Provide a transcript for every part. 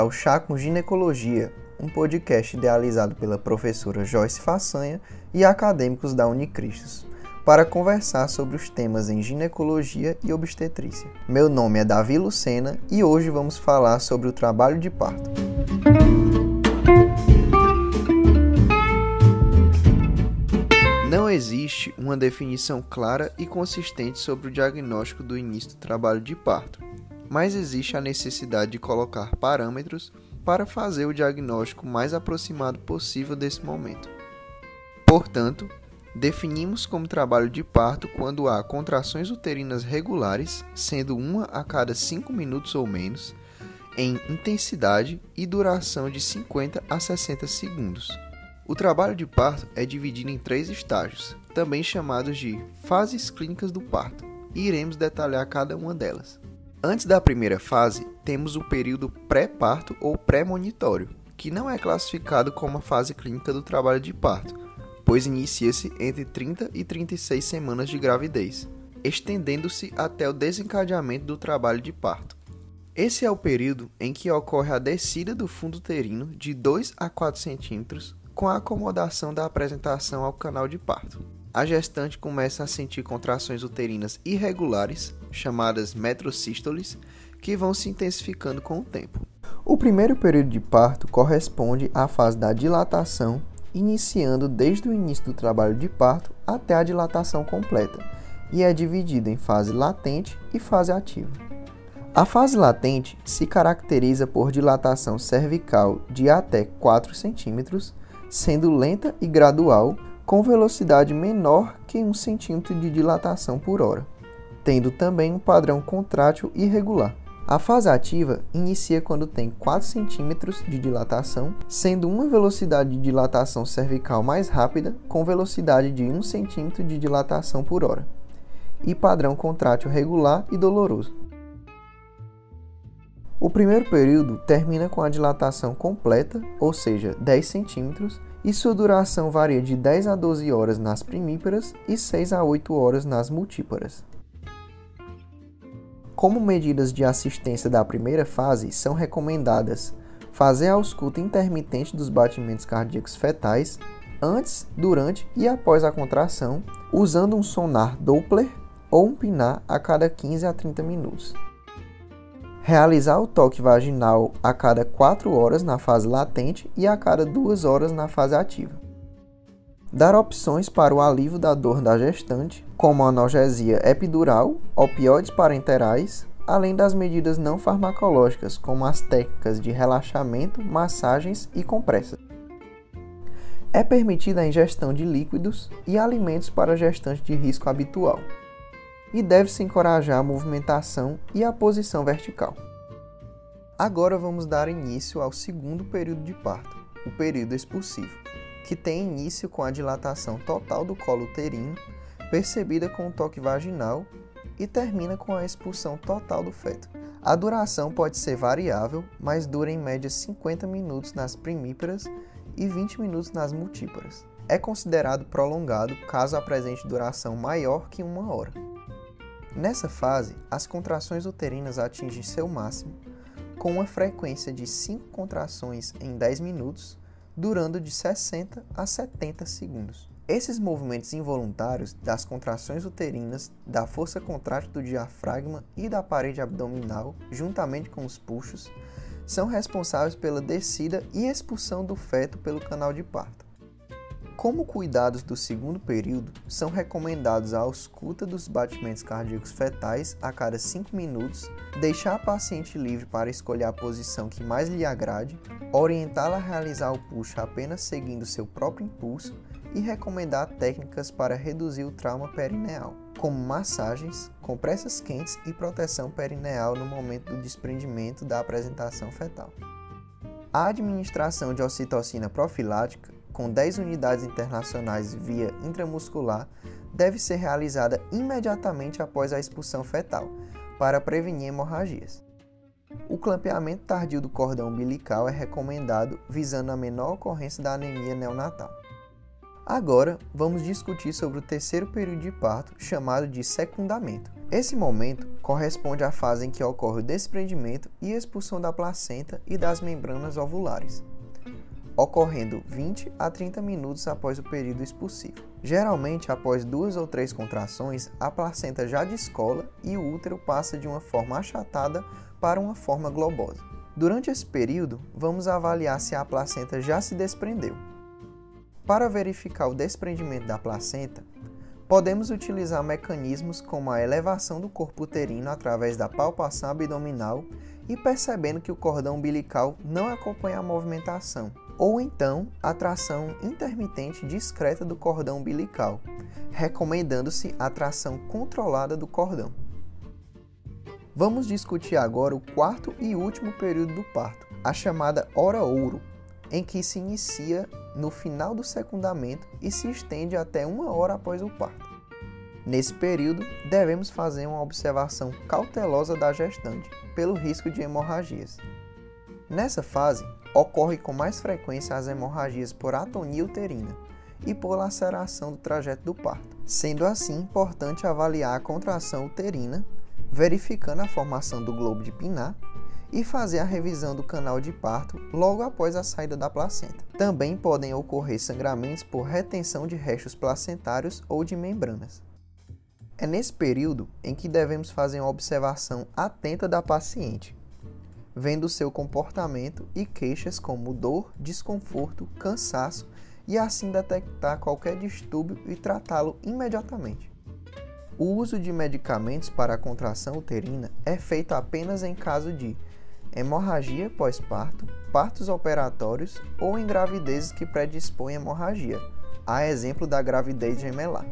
ao Chá com Ginecologia, um podcast idealizado pela professora Joyce Façanha e acadêmicos da Unicristos, para conversar sobre os temas em ginecologia e obstetrícia. Meu nome é Davi Lucena e hoje vamos falar sobre o trabalho de parto. Não existe uma definição clara e consistente sobre o diagnóstico do início do trabalho de parto mas existe a necessidade de colocar parâmetros para fazer o diagnóstico mais aproximado possível desse momento. Portanto, definimos como trabalho de parto quando há contrações uterinas regulares, sendo uma a cada 5 minutos ou menos, em intensidade e duração de 50 a 60 segundos. O trabalho de parto é dividido em três estágios, também chamados de fases clínicas do parto, e iremos detalhar cada uma delas. Antes da primeira fase, temos o período pré-parto ou pré-monitório, que não é classificado como a fase clínica do trabalho de parto, pois inicia-se entre 30 e 36 semanas de gravidez, estendendo-se até o desencadeamento do trabalho de parto. Esse é o período em que ocorre a descida do fundo uterino de 2 a 4 centímetros com a acomodação da apresentação ao canal de parto a gestante começa a sentir contrações uterinas irregulares, chamadas metrosístoles, que vão se intensificando com o tempo. O primeiro período de parto corresponde à fase da dilatação, iniciando desde o início do trabalho de parto até a dilatação completa, e é dividido em fase latente e fase ativa. A fase latente se caracteriza por dilatação cervical de até 4 cm, sendo lenta e gradual com velocidade menor que 1 cm de dilatação por hora, tendo também um padrão contrátil irregular. A fase ativa inicia quando tem 4 cm de dilatação, sendo uma velocidade de dilatação cervical mais rápida, com velocidade de 1 cm de dilatação por hora, e padrão contrátil regular e doloroso. O primeiro período termina com a dilatação completa, ou seja, 10 centímetros, e sua duração varia de 10 a 12 horas nas primíparas e 6 a 8 horas nas multíparas. Como medidas de assistência da primeira fase, são recomendadas fazer a ausculta intermitente dos batimentos cardíacos fetais antes, durante e após a contração, usando um sonar Doppler ou um PINAR a cada 15 a 30 minutos. Realizar o toque vaginal a cada 4 horas na fase latente e a cada 2 horas na fase ativa. Dar opções para o alívio da dor da gestante, como analgesia epidural, opioides parenterais, além das medidas não farmacológicas, como as técnicas de relaxamento, massagens e compressas. É permitida a ingestão de líquidos e alimentos para gestante de risco habitual e deve-se encorajar a movimentação e a posição vertical. Agora vamos dar início ao segundo período de parto, o período expulsivo, que tem início com a dilatação total do colo uterino, percebida com o toque vaginal, e termina com a expulsão total do feto. A duração pode ser variável, mas dura em média 50 minutos nas primíparas e 20 minutos nas multíparas. É considerado prolongado caso apresente duração maior que uma hora. Nessa fase, as contrações uterinas atingem seu máximo, com uma frequência de 5 contrações em 10 minutos, durando de 60 a 70 segundos. Esses movimentos involuntários das contrações uterinas, da força contrátil do diafragma e da parede abdominal, juntamente com os puxos, são responsáveis pela descida e expulsão do feto pelo canal de parto. Como cuidados do segundo período, são recomendados a ausculta dos batimentos cardíacos fetais a cada 5 minutos, deixar a paciente livre para escolher a posição que mais lhe agrade, orientá-la a realizar o puxo apenas seguindo seu próprio impulso e recomendar técnicas para reduzir o trauma perineal, como massagens, compressas quentes e proteção perineal no momento do desprendimento da apresentação fetal. A administração de ocitocina profilática com 10 unidades internacionais via intramuscular deve ser realizada imediatamente após a expulsão fetal, para prevenir hemorragias. O clampeamento tardio do cordão umbilical é recomendado visando a menor ocorrência da anemia neonatal. Agora, vamos discutir sobre o terceiro período de parto, chamado de secundamento. Esse momento corresponde à fase em que ocorre o desprendimento e expulsão da placenta e das membranas ovulares, ocorrendo 20 a 30 minutos após o período expulsivo. Geralmente, após duas ou três contrações, a placenta já descola e o útero passa de uma forma achatada para uma forma globosa. Durante esse período, vamos avaliar se a placenta já se desprendeu. Para verificar o desprendimento da placenta, podemos utilizar mecanismos como a elevação do corpo uterino através da palpação abdominal e percebendo que o cordão umbilical não acompanha a movimentação, ou então a tração intermitente discreta do cordão umbilical, recomendando-se a tração controlada do cordão. Vamos discutir agora o quarto e último período do parto, a chamada hora ouro, em que se inicia no final do secundamento e se estende até uma hora após o parto. Nesse período, devemos fazer uma observação cautelosa da gestante, pelo risco de hemorragias. Nessa fase, ocorre com mais frequência as hemorragias por atonia uterina e por laceração do trajeto do parto, sendo assim importante avaliar a contração uterina, verificando a formação do globo de Pinar e fazer a revisão do canal de parto logo após a saída da placenta. Também podem ocorrer sangramentos por retenção de restos placentários ou de membranas. É nesse período em que devemos fazer uma observação atenta da paciente, vendo seu comportamento e queixas como dor, desconforto, cansaço e assim detectar qualquer distúrbio e tratá-lo imediatamente. O uso de medicamentos para a contração uterina é feito apenas em caso de hemorragia pós-parto, partos operatórios ou em gravidezes que predispõem hemorragia, a exemplo da gravidez gemelar.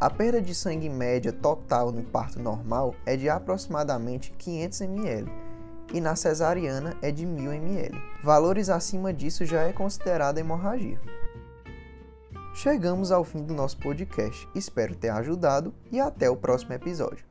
A perda de sangue média total no parto normal é de aproximadamente 500 ml e na cesariana é de 1000 ml. Valores acima disso já é considerada hemorragia. Chegamos ao fim do nosso podcast. Espero ter ajudado e até o próximo episódio.